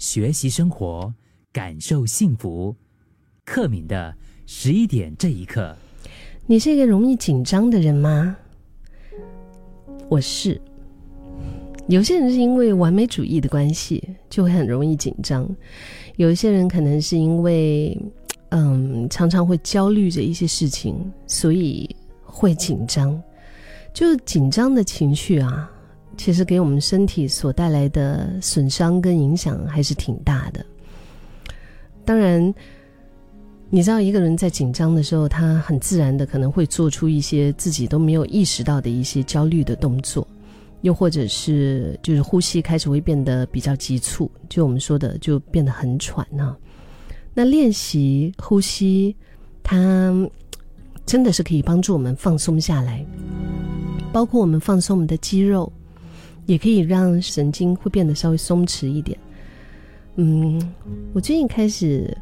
学习生活，感受幸福。克敏的十一点这一刻，你是一个容易紧张的人吗？我是。有些人是因为完美主义的关系，就会很容易紧张；有一些人可能是因为，嗯，常常会焦虑着一些事情，所以会紧张。就紧张的情绪啊，其实给我们身体所带来的损伤跟影响还是挺大的。当然，你知道一个人在紧张的时候，他很自然的可能会做出一些自己都没有意识到的一些焦虑的动作。又或者是就是呼吸开始会变得比较急促，就我们说的就变得很喘呢。那练习呼吸，它真的是可以帮助我们放松下来，包括我们放松我们的肌肉，也可以让神经会变得稍微松弛一点。嗯，我最近开始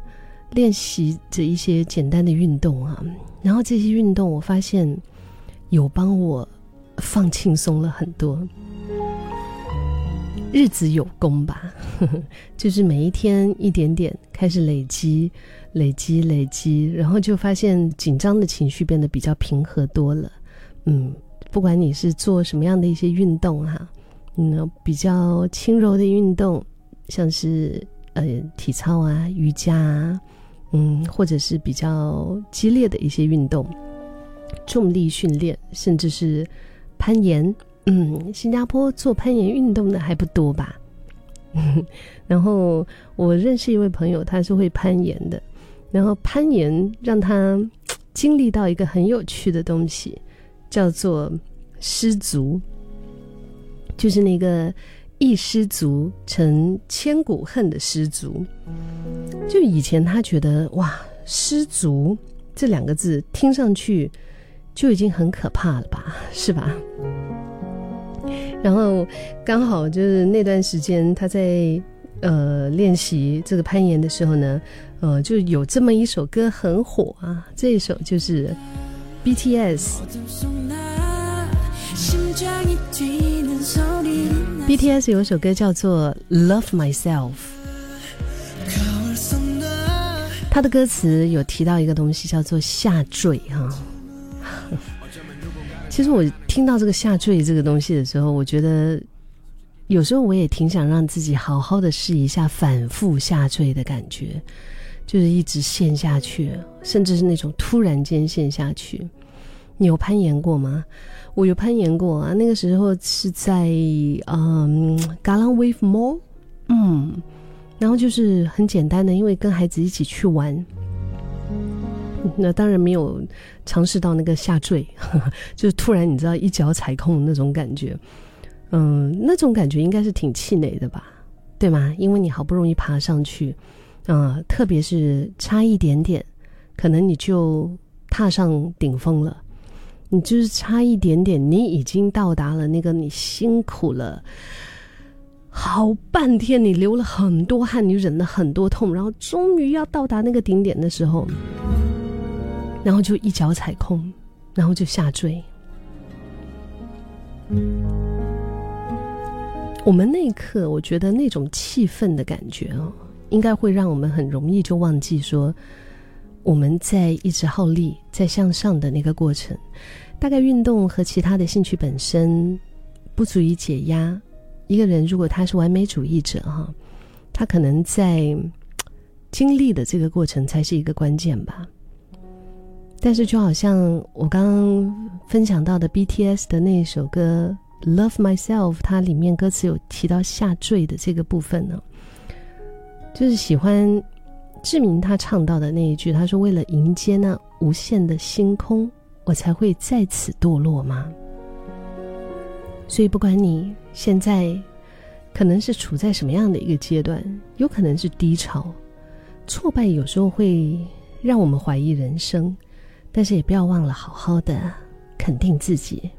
练习着一些简单的运动啊，然后这些运动我发现有帮我。放轻松了很多，日子有功吧，就是每一天一点点开始累积，累积，累积，然后就发现紧张的情绪变得比较平和多了。嗯，不管你是做什么样的一些运动哈，嗯，比较轻柔的运动，像是呃体操啊、瑜伽啊，嗯，或者是比较激烈的一些运动，重力训练，甚至是。攀岩，嗯，新加坡做攀岩运动的还不多吧？然后我认识一位朋友，他是会攀岩的。然后攀岩让他经历到一个很有趣的东西，叫做失足，就是那个一失足成千古恨的失足。就以前他觉得哇，失足这两个字听上去。就已经很可怕了吧，是吧？然后刚好就是那段时间他在呃练习这个攀岩的时候呢，呃，就有这么一首歌很火啊，这一首就是 BTS。BTS 有首歌叫做《Love Myself》，他的歌词有提到一个东西叫做下坠哈。其实我听到这个下坠这个东西的时候，我觉得有时候我也挺想让自己好好的试一下反复下坠的感觉，就是一直陷下去，甚至是那种突然间陷下去。你有攀岩过吗？我有攀岩过啊，那个时候是在嗯 g a l a n Wave Mall，嗯，然后就是很简单的，因为跟孩子一起去玩。那当然没有尝试到那个下坠，呵 呵就是突然你知道一脚踩空那种感觉，嗯，那种感觉应该是挺气馁的吧，对吗？因为你好不容易爬上去，啊，特别是差一点点，可能你就踏上顶峰了，你就是差一点点，你已经到达了那个你辛苦了好半天，你流了很多汗，你忍了很多痛，然后终于要到达那个顶点的时候。然后就一脚踩空，然后就下坠。我们那一刻，我觉得那种气愤的感觉哦，应该会让我们很容易就忘记说，我们在一直耗力在向上的那个过程。大概运动和其他的兴趣本身不足以解压一个人。如果他是完美主义者哈，他可能在经历的这个过程才是一个关键吧。但是，就好像我刚刚分享到的 BTS 的那一首歌《Love Myself》，它里面歌词有提到下坠的这个部分呢，就是喜欢志明他唱到的那一句，他说：“为了迎接那无限的星空，我才会在此堕落吗？”所以，不管你现在可能是处在什么样的一个阶段，有可能是低潮、挫败，有时候会让我们怀疑人生。但是也不要忘了好好的肯定自己。